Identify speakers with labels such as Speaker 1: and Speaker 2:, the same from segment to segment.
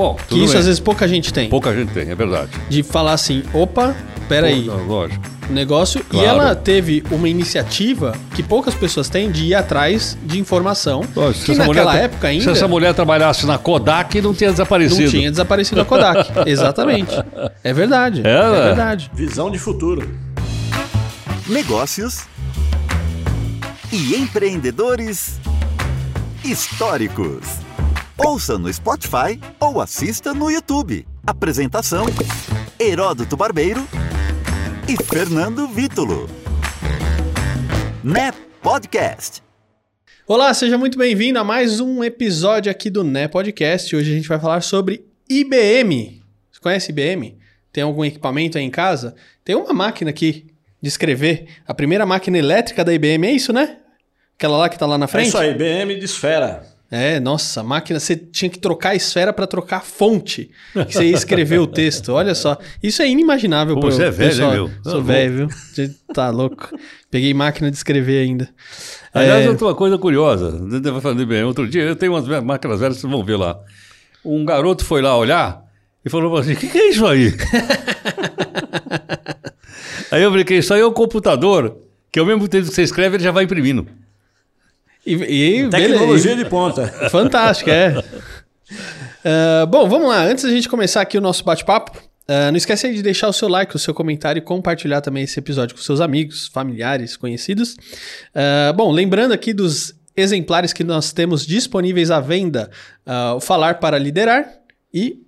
Speaker 1: Bom,
Speaker 2: Que isso
Speaker 1: bem.
Speaker 2: às vezes pouca gente tem.
Speaker 1: Pouca gente tem, é verdade.
Speaker 2: De falar assim, opa, peraí,
Speaker 1: Pô, Lógico.
Speaker 2: o negócio.
Speaker 1: Claro.
Speaker 2: E ela teve uma iniciativa que poucas pessoas têm de ir atrás de informação.
Speaker 1: Se
Speaker 2: que
Speaker 1: essa
Speaker 2: naquela
Speaker 1: mulher-
Speaker 2: época
Speaker 1: Se
Speaker 2: ainda
Speaker 1: essa mulher trabalhasse na Kodak, não tinha desaparecido.
Speaker 2: não tinha desaparecido a Kodak. Exatamente. É verdade.
Speaker 1: É,
Speaker 2: É,
Speaker 1: né?
Speaker 2: verdade.
Speaker 3: Visão de futuro.
Speaker 4: negócios e empreendedores históricos. Ouça no Spotify ou assista no YouTube. Apresentação: Heródoto Barbeiro e Fernando Vítulo. Né Podcast.
Speaker 2: Olá, seja muito bem-vindo a mais um episódio aqui do Né Podcast. Hoje a gente vai falar sobre IBM. Você conhece IBM? Tem algum equipamento aí em casa? Tem uma máquina aqui de escrever. A primeira máquina elétrica da IBM é isso, né? Aquela lá que tá lá na
Speaker 3: É
Speaker 2: frente?
Speaker 3: isso aí, BM de esfera.
Speaker 2: É, nossa, máquina, você tinha que trocar a esfera para trocar a fonte que você ia escrever o texto. Olha só, isso é inimaginável
Speaker 1: Pô,
Speaker 2: pro
Speaker 1: você é velho,
Speaker 2: pessoal.
Speaker 1: hein, meu?
Speaker 2: Sou
Speaker 1: Tá
Speaker 2: velho, viu? Você tá louco. Peguei máquina de escrever ainda.
Speaker 1: Aliás,
Speaker 2: É,
Speaker 1: outra uma coisa curiosa. Outro dia, eu tenho umas máquinas velhas, vocês vão ver lá. Um garoto foi lá olhar e falou assim: o que, que é isso aí? aí eu brinquei: isso aí é um computador que ao mesmo tempo que você escreve, ele já vai imprimindo.
Speaker 2: E, e,
Speaker 3: Tecnologia
Speaker 2: beleza.
Speaker 3: de ponta.
Speaker 2: Fantástico, é. Ah, bom, vamos lá. Antes da gente começar aqui o nosso bate-papo, ah, não esquece aí de deixar o seu like, o seu comentário e compartilhar também esse episódio com seus amigos, familiares, conhecidos. Ah, bom, lembrando aqui dos exemplares que nós temos disponíveis à venda, o Falar para Liderar e...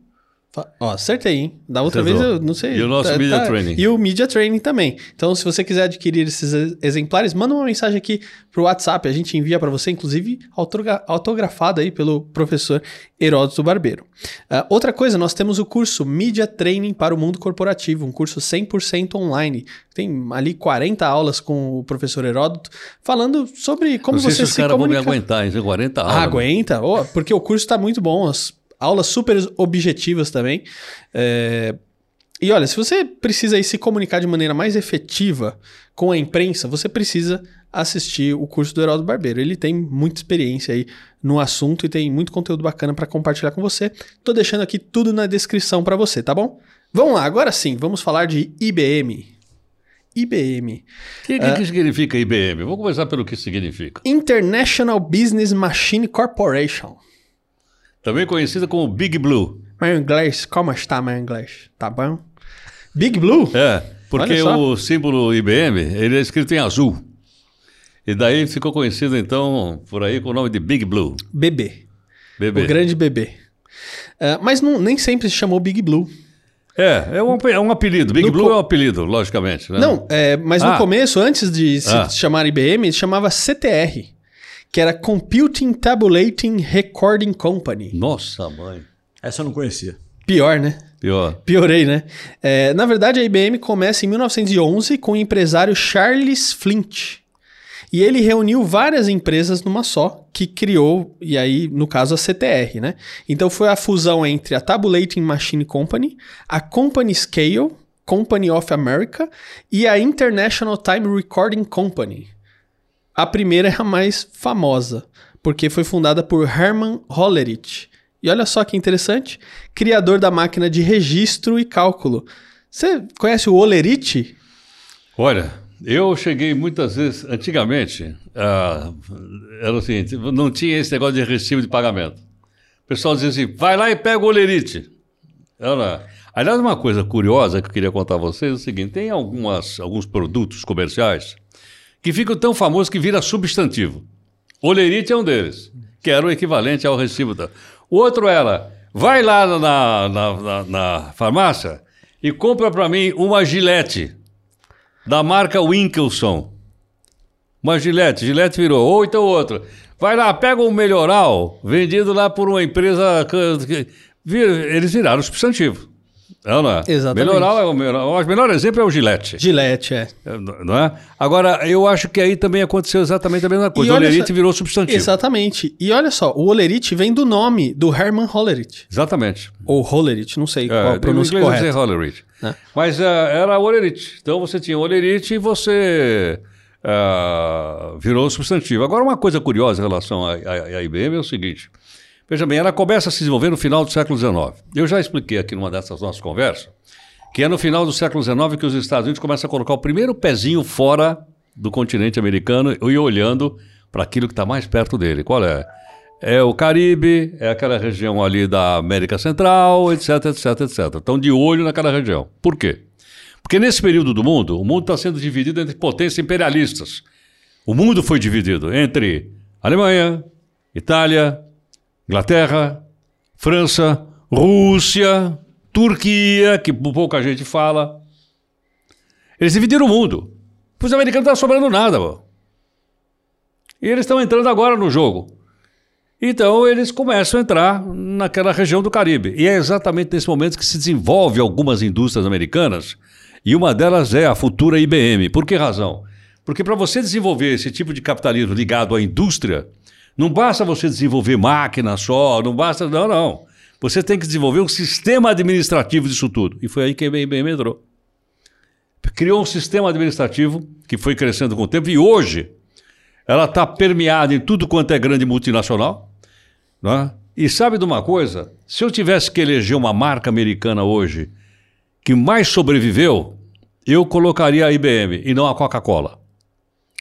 Speaker 2: Ó, acertei, hein? Da outra
Speaker 1: Acertou.
Speaker 2: vez eu não sei.
Speaker 1: E o nosso Media Training.
Speaker 2: E o Media Training também. Então, se você quiser adquirir esses ex- exemplares, manda uma mensagem aqui pro WhatsApp. A gente envia para você, inclusive, autogra- autografado aí pelo professor Heródoto Barbeiro. Ah, outra coisa, nós temos o curso Media Training para o Mundo Corporativo, um curso 100% online. Tem ali 40 aulas com o professor Heródoto, falando sobre como
Speaker 1: não sei
Speaker 2: você
Speaker 1: se os
Speaker 2: se
Speaker 1: caras vão me
Speaker 2: comunica.
Speaker 1: aguentar, hein? 40 aulas.
Speaker 2: Ah, aguenta, Ó, porque o curso está muito bom, as aulas super objetivas também. É, E olha, se você precisa aí se comunicar de maneira mais efetiva com a imprensa, você precisa assistir o curso do Heródoto Barbeiro. Ele tem muita experiência aí no assunto e tem muito conteúdo bacana para compartilhar com você. Tô deixando aqui tudo na descrição para você, tá bom? Vamos lá, agora sim, vamos falar de IBM. IBM,
Speaker 1: O que, que, que significa IBM? Vou começar pelo que significa.
Speaker 2: International Business Machine Corporation.
Speaker 1: Também conhecida como Big Blue.
Speaker 2: Meu inglês, como está meu inglês? Tá bom? Big Blue?
Speaker 1: É, porque o símbolo IBM, ele é escrito em azul. E daí ficou conhecido, então, por aí com o nome de Big Blue.
Speaker 2: Bebê.
Speaker 1: BB.
Speaker 2: O grande bebê. Ah, mas não, nem sempre se chamou Big Blue.
Speaker 1: É, é um, é um apelido. Big
Speaker 2: No
Speaker 1: Blue é um apelido, logicamente. Né?
Speaker 2: Não, é, mas no
Speaker 1: Ah.
Speaker 2: começo, antes de se
Speaker 1: Ah.
Speaker 2: chamar IBM, chamava CTR, que era Computing Tabulating Recording Company.
Speaker 1: Nossa, mãe.
Speaker 3: Essa eu não conhecia.
Speaker 2: Pior, né?
Speaker 1: Pior.
Speaker 2: Piorei, né? É, na verdade, a IBM começa em 1911 com o empresário Charles Flint. E ele reuniu várias empresas numa só, que criou, e aí, no caso, a CTR, né? Então foi a fusão entre a Tabulating Machine Company, a Company Scale, Company of America e a International Time Recording Company. A primeira é a mais famosa, porque foi fundada por Herman Hollerith. E olha só que interessante, criador da máquina de registro e cálculo. Você conhece o Hollerith?
Speaker 1: Olha, eu cheguei muitas vezes, antigamente, era o seguinte, não tinha esse negócio de recibo de pagamento. O pessoal dizia assim, vai lá e pega o olerite. Era... Aliás, uma coisa curiosa que eu queria contar a vocês é o seguinte, tem algumas, alguns produtos comerciais que ficam tão famosos que vira substantivo. Olerite é um deles, que era o equivalente ao recibo. Da... O outro era, vai lá na, na, na, na farmácia e compra para mim uma gilete da marca Winkelson. Uma gilete, gilete virou, ou então outro. Vai lá, pega um melhoral, vendido lá por uma empresa. que- que- Eles viraram substantivo. Não, não é?
Speaker 2: Exatamente.
Speaker 1: Melhoral é o melhor. O melhor exemplo é o gilete.
Speaker 2: Gillette, é.
Speaker 1: É, Não é? Agora, eu acho que aí também aconteceu exatamente a mesma coisa. O olerite
Speaker 2: só-
Speaker 1: virou substantivo.
Speaker 2: Exatamente. E olha só, o Hollerith vem do nome do Herman Hollerith.
Speaker 1: Exatamente.
Speaker 2: Ou Hollerith, não sei qual
Speaker 1: É,
Speaker 2: a pronúncia correta.
Speaker 1: é Hollerith.
Speaker 2: né?
Speaker 1: Mas é, era olerite. Então você tinha olerite e você ah, virou substantivo. Agora, uma coisa curiosa em relação à IBM é o seguinte: Veja bem, ela começa a se desenvolver no final do século XIX. Eu já expliquei aqui numa dessas nossas conversas que é no final do século XIX que os Estados Unidos começam a colocar o primeiro pezinho fora do continente americano e olhando para aquilo que está mais perto dele. Qual é? É o Caribe, é aquela região ali da América Central, etc, etc, etc. Estão de olho naquela região. Por quê? Porque nesse período do mundo, o mundo está sendo dividido entre potências imperialistas. O mundo foi dividido entre Alemanha, Itália, Inglaterra, França, Rússia, Turquia, que pouca gente fala. Eles dividiram o mundo. Os americanos não está sobrando nada, pô. E eles estão entrando agora no jogo. Então eles começam a entrar naquela região do Caribe. E é exatamente nesse momento que se desenvolve algumas indústrias americanas, e uma delas é a futura IBM. Por que razão? Porque para você desenvolver esse tipo de capitalismo ligado à indústria, não basta você desenvolver máquina só, não basta. Não, não. Você tem que desenvolver um sistema administrativo disso tudo. E foi aí que a IBM entrou. Criou um sistema administrativo que foi crescendo com o tempo e hoje ela está permeada em tudo quanto é grande multinacional. Né? E sabe de uma coisa? Se eu tivesse que eleger uma marca americana hoje que mais sobreviveu, eu colocaria a IBM e não a Coca-Cola.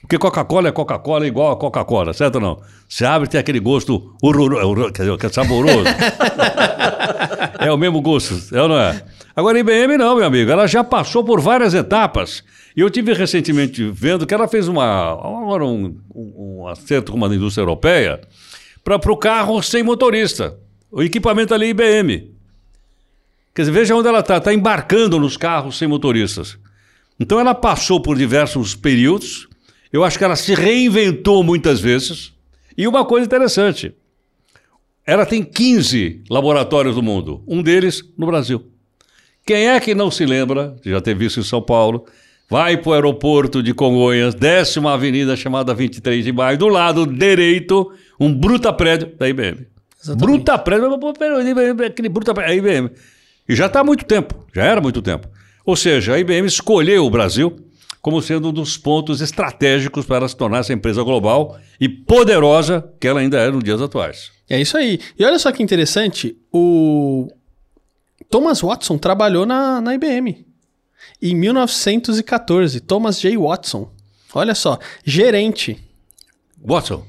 Speaker 1: Porque Coca-Cola é Coca-Cola igual a Coca-Cola, certo ou não? Você abre e tem aquele gosto horroroso, quer dizer, que é saboroso. é o mesmo gosto, é ou não é? Agora, a IBM não, meu amigo. Ela já passou por várias etapas. E eu tive recentemente vendo que ela fez uma, agora um, um, um acerto com uma indústria europeia para o carro sem motorista. O equipamento ali é IBM. Quer dizer, veja onde ela está. Está embarcando nos carros sem motoristas. Então ela passou por diversos períodos eu acho que ela se reinventou muitas vezes. E uma coisa interessante: ela tem 15 laboratórios no mundo, um deles no Brasil. Quem é que não se lembra, já ter visto em São Paulo, vai para o aeroporto de Congonhas, desce uma avenida chamada 23 de Maio, do lado direito, um bruta prédio da IBM. Exatamente. Bruta prédio, aquele bruta prédio, a IBM. E já está há muito tempo, já era muito tempo. Ou seja, a IBM escolheu o Brasil como sendo um dos pontos estratégicos para se tornar essa empresa global e poderosa que ela ainda é nos dias atuais.
Speaker 2: É isso aí. E olha só que interessante, o Thomas Watson trabalhou na, na IBM. Em 1914, Thomas J. Watson. Olha só, gerente.
Speaker 1: Watson.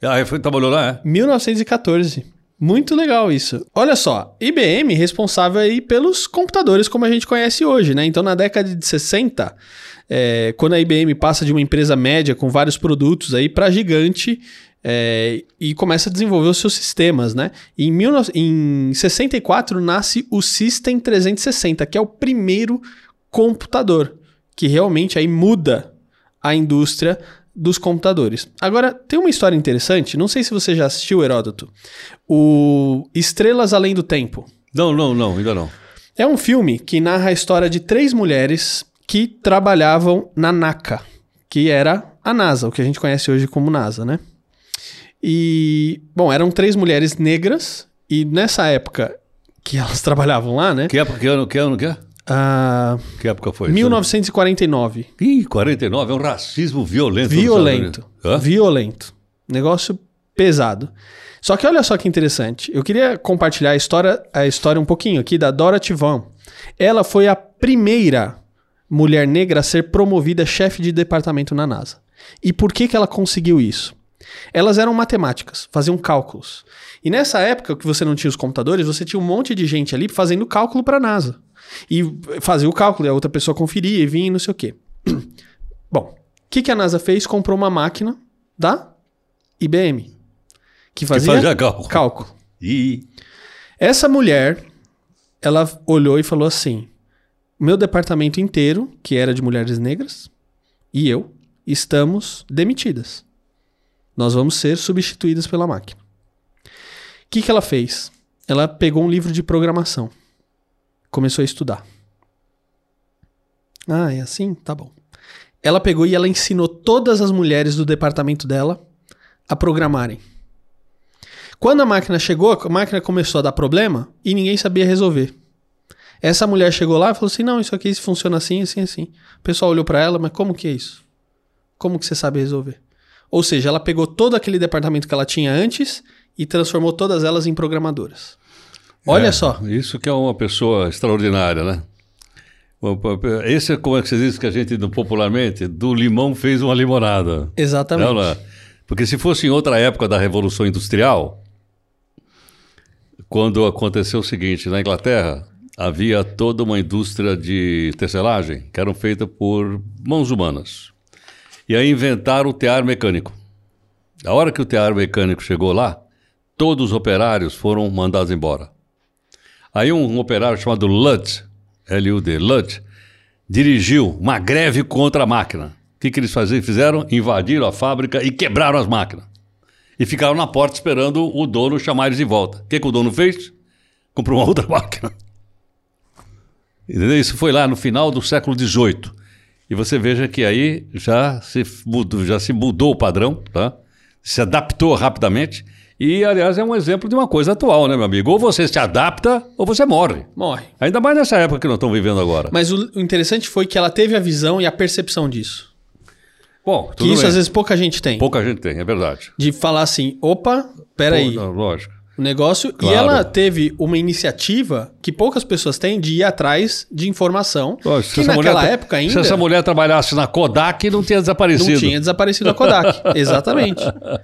Speaker 1: Ah, foi, trabalhou lá, é?
Speaker 2: 1914. Muito legal isso. Olha só, IBM responsável aí pelos computadores como a gente conhece hoje, né? Então, na década de 60, é, quando a IBM passa de uma empresa média com vários produtos aí para gigante é, e começa a desenvolver os seus sistemas, né? Em, 19, em 64 nasce o System 360, que é o primeiro computador que realmente aí muda a indústria dos computadores. Agora, tem uma história interessante, não sei se você já assistiu, Heródoto, o Estrelas Além do Tempo.
Speaker 1: Não, não, não, ainda não.
Speaker 2: É um filme que narra a história de três mulheres que trabalhavam na NACA, que era a NASA, o que a gente conhece hoje como NASA, né? E, bom, eram três mulheres negras, e nessa época que elas trabalhavam lá, né?
Speaker 1: Que época, que ano, que ano, que é?
Speaker 2: Ah,
Speaker 1: que época foi?
Speaker 2: 1949.
Speaker 1: Ih, 49 é um racismo violento.
Speaker 2: Violento. Violento. Negócio pesado. Só que olha só que interessante. Eu queria compartilhar a história, a história um pouquinho aqui da Dorothy Vaughan. Ela foi a primeira mulher negra a ser promovida chefe de departamento na NASA. E por que, que ela conseguiu isso? Elas eram matemáticas, faziam cálculos. E nessa época que você não tinha os computadores, você tinha um monte de gente ali fazendo cálculo para a NASA. E fazia o cálculo e a outra pessoa conferia e vinha e não sei o quê. Bom, o que, que a NASA fez? Comprou uma máquina da IBM. Que fazia, que fazia cálculo. cálculo.
Speaker 1: E...
Speaker 2: Essa mulher, ela olhou e falou assim: meu departamento inteiro, que era de mulheres negras, e eu, estamos demitidas. Nós vamos ser substituídas pela máquina. O que, que ela fez? Ela pegou um livro de programação. Começou a estudar. Ah, é assim? Tá bom. Ela pegou e ela ensinou todas as mulheres do departamento dela a programarem. Quando a máquina chegou, a máquina começou a dar problema e ninguém sabia resolver. Essa mulher chegou lá e falou assim: não, isso aqui funciona assim, assim, assim. O pessoal olhou para ela, mas como que é isso? Como que você sabe resolver? Ou seja, ela pegou todo aquele departamento que ela tinha antes e transformou todas elas em programadoras. Olha
Speaker 1: É,
Speaker 2: só.
Speaker 1: Isso que é uma pessoa extraordinária, né? Esse é como é que se diz que a gente, popularmente, do limão fez uma limonada.
Speaker 2: Exatamente.
Speaker 1: Não, não. Porque se fosse em outra época da Revolução Industrial, quando aconteceu o seguinte, na Inglaterra havia toda uma indústria de tecelagem que eram feita por mãos humanas. E aí inventaram o tear mecânico. A hora que o tear mecânico chegou lá, todos os operários foram mandados embora. Aí um, operário chamado Ludd, L-U-D, Ludd, dirigiu uma greve contra a máquina. O que, que eles faziam? fizeram? Invadiram a fábrica e quebraram as máquinas. E ficaram na porta esperando o dono chamar eles de volta. O que, que o dono fez? Comprou uma outra máquina. Entendeu? Isso foi lá no final do século XVIII. E você veja que aí já se mudou, já se mudou o padrão, tá? se adaptou rapidamente. E, aliás, é um exemplo de uma coisa atual, né, meu amigo? Ou você se adapta ou você morre.
Speaker 2: Morre.
Speaker 1: Ainda mais nessa época que nós estamos vivendo agora.
Speaker 2: Mas o, interessante foi que ela teve a visão e a percepção disso.
Speaker 1: Bom,
Speaker 2: Que
Speaker 1: tudo
Speaker 2: isso
Speaker 1: bem.
Speaker 2: às vezes pouca gente tem.
Speaker 1: Pouca gente tem, é verdade.
Speaker 2: De falar assim, opa, peraí,
Speaker 1: lógico.
Speaker 2: O negócio...
Speaker 1: Claro.
Speaker 2: E ela teve uma iniciativa que poucas pessoas têm de ir atrás de informação.
Speaker 1: Se
Speaker 2: que naquela
Speaker 1: mulher-
Speaker 2: época ainda
Speaker 1: Se essa mulher trabalhasse na Kodak, não tinha desaparecido.
Speaker 2: não tinha desaparecido a Kodak. Exatamente.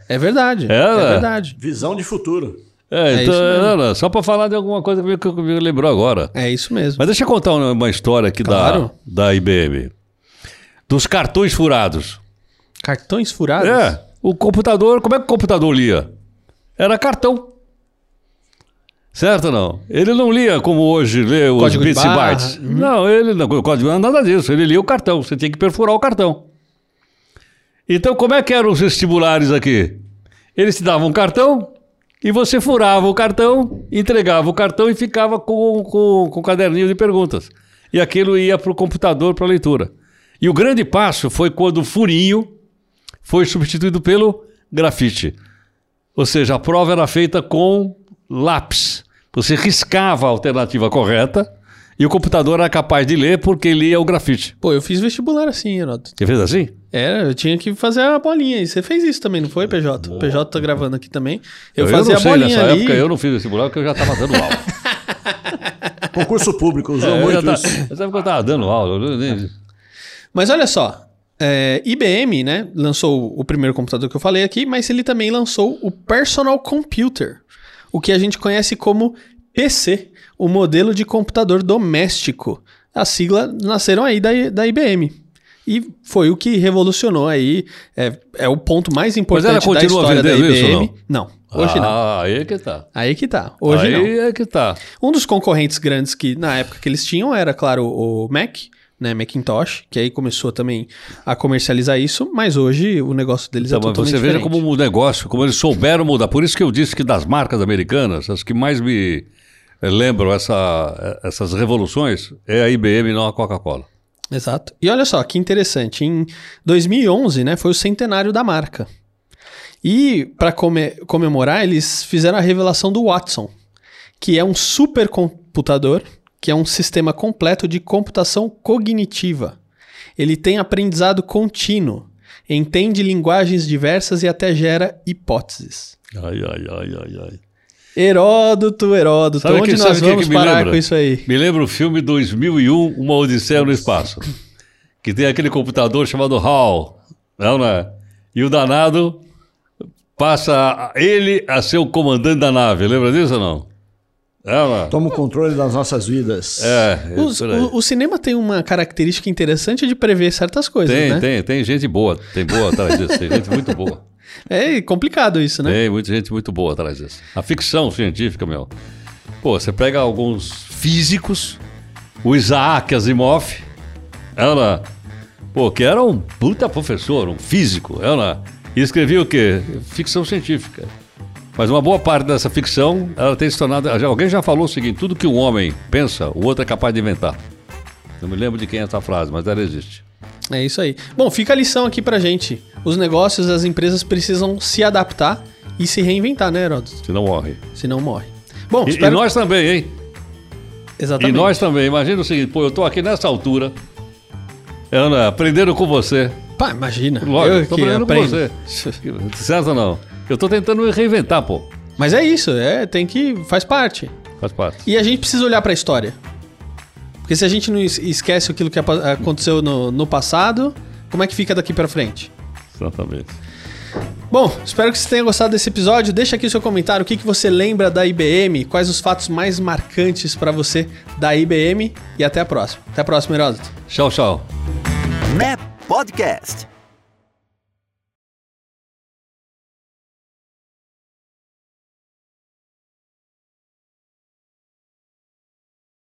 Speaker 2: É verdade.
Speaker 1: É,
Speaker 2: É,
Speaker 1: né?
Speaker 2: verdade.
Speaker 3: Visão de futuro.
Speaker 1: É,
Speaker 2: É
Speaker 1: então,
Speaker 2: isso mesmo.
Speaker 1: não, não, só para falar de alguma coisa que me, que me lembrou agora.
Speaker 2: É isso mesmo.
Speaker 1: Mas deixa eu contar uma, uma história aqui
Speaker 2: Claro.
Speaker 1: da, da IBM. Dos cartões furados.
Speaker 2: Cartões furados?
Speaker 1: É, o computador, como é que o computador lia? Era cartão. Certo ou não? Ele não lia como hoje lê os
Speaker 2: Código de
Speaker 1: bits e bytes. Não, ele não, o código nada disso. Ele lia o cartão. Você tinha que perfurar o cartão. Então, como é que eram os vestibulares aqui? Eles te davam um cartão e você furava o cartão, entregava o cartão e ficava com, com, com o caderninho de perguntas. E aquilo ia para o computador para leitura. E o grande passo foi quando o furinho foi substituído pelo grafite. Ou seja, a prova era feita com lápis. Você riscava a alternativa correta e o computador era capaz de ler porque lia o grafite.
Speaker 2: Pô, eu fiz vestibular assim, Heroto.
Speaker 1: Você fez assim?
Speaker 2: Era, eu tinha que fazer a bolinha. E você fez isso também, não foi, PJ? O PJ tá gravando aqui também. Eu, fazia
Speaker 1: não
Speaker 2: a
Speaker 1: sei,
Speaker 2: bolinha
Speaker 1: nessa
Speaker 2: ali.
Speaker 1: época eu não fiz vestibular porque eu já estava dando aula.
Speaker 3: Concurso público, usou
Speaker 1: É, eu já
Speaker 3: muito
Speaker 1: tava-
Speaker 3: isso.
Speaker 1: Época eu estava dando aula. eu nem-
Speaker 2: Mas olha só, é, IBM, né, lançou o primeiro computador que eu falei aqui, mas ele também lançou o Personal Computer, o que a gente conhece como PC, o modelo de computador doméstico. A sigla nasceram aí da, da IBM. E foi o que revolucionou aí, é, é o ponto mais importante da história da IBM.
Speaker 1: isso
Speaker 2: não, hoje não.
Speaker 1: ah, aí é que tá.
Speaker 2: Aí que tá, hoje
Speaker 1: aí
Speaker 2: não.
Speaker 1: é que tá.
Speaker 2: Um dos concorrentes grandes que na época que eles tinham era, claro, o Mac, né, Macintosh, que aí começou também a comercializar isso, mas hoje o negócio deles
Speaker 1: Então,
Speaker 2: é totalmente
Speaker 1: você veja
Speaker 2: diferente.
Speaker 1: como o negócio, como eles souberam mudar. Por isso que eu disse que das marcas americanas, as que mais me eh, lembram essa, eh, essas revoluções é a IBM e não a Coca-Cola.
Speaker 2: Exato. E olha só, que interessante, em 2011, né, foi o centenário da marca. E para comemorar, eles fizeram a revelação do Watson, que é um supercomputador, que é um sistema completo de computação cognitiva. Ele tem aprendizado contínuo, entende linguagens diversas e até gera hipóteses.
Speaker 1: Ai, ai, ai, ai, ai.
Speaker 2: Heródoto, Heródoto,
Speaker 1: Sabe
Speaker 2: onde
Speaker 1: que-
Speaker 2: nós vamos
Speaker 1: que
Speaker 2: parar
Speaker 1: lembra?
Speaker 2: com isso aí?
Speaker 1: Me lembra o filme 2001, Uma Odisseia no Espaço. Que tem aquele computador chamado HAL. Não, né? E o danado passa ele a ser o comandante da nave. Lembra disso ou não? É?
Speaker 3: Toma o controle das nossas vidas.
Speaker 1: É, é
Speaker 2: Os- o, o cinema tem uma característica interessante de prever certas coisas,
Speaker 1: Tem,
Speaker 2: né?
Speaker 1: tem, tem gente boa. Tem boa atrás disso. Tem gente muito boa.
Speaker 2: É complicado isso, né?
Speaker 1: Tem muita gente muito boa atrás disso. A ficção científica, meu. Pô, você pega alguns físicos, o Isaac Asimov, ela, pô, que era um puta professor, um físico, ela, e escrevia o quê? Ficção científica. Mas uma boa parte dessa ficção, ela tem se tornado. Alguém já falou o seguinte: tudo que um homem pensa, o outro é capaz de inventar. Não me lembro de quem é essa frase, mas ela existe.
Speaker 2: É isso aí. Bom, fica a lição aqui pra gente. Os negócios, as empresas precisam se adaptar e se reinventar, né, Heródoto?
Speaker 1: Senão morre.
Speaker 2: Senão morre. Bom,
Speaker 1: E, e
Speaker 2: espero...
Speaker 1: nós também, hein?
Speaker 2: Exatamente.
Speaker 1: E nós também. Imagina o seguinte, pô, eu tô aqui nessa altura, Ana, aprendendo com você.
Speaker 2: Pá, imagina.
Speaker 1: Lógico,
Speaker 2: eu
Speaker 1: tô
Speaker 2: que
Speaker 1: aprendendo com você. Certo ou não? Eu tô tentando me reinventar, pô.
Speaker 2: Mas é isso, é, tem que. faz parte.
Speaker 1: Faz parte.
Speaker 2: E a gente precisa olhar pra história. Porque se a gente não es- esquece aquilo que aconteceu no, no passado, como é que fica daqui pra frente?
Speaker 1: Exatamente.
Speaker 2: Bom, espero que você tenha gostado desse episódio. Deixa aqui o seu comentário, o que, que você lembra da IBM, quais os fatos mais marcantes pra você da IBM e até a próxima. Até a próxima, Heródoto.
Speaker 1: Tchau, tchau.
Speaker 4: NEP Podcast.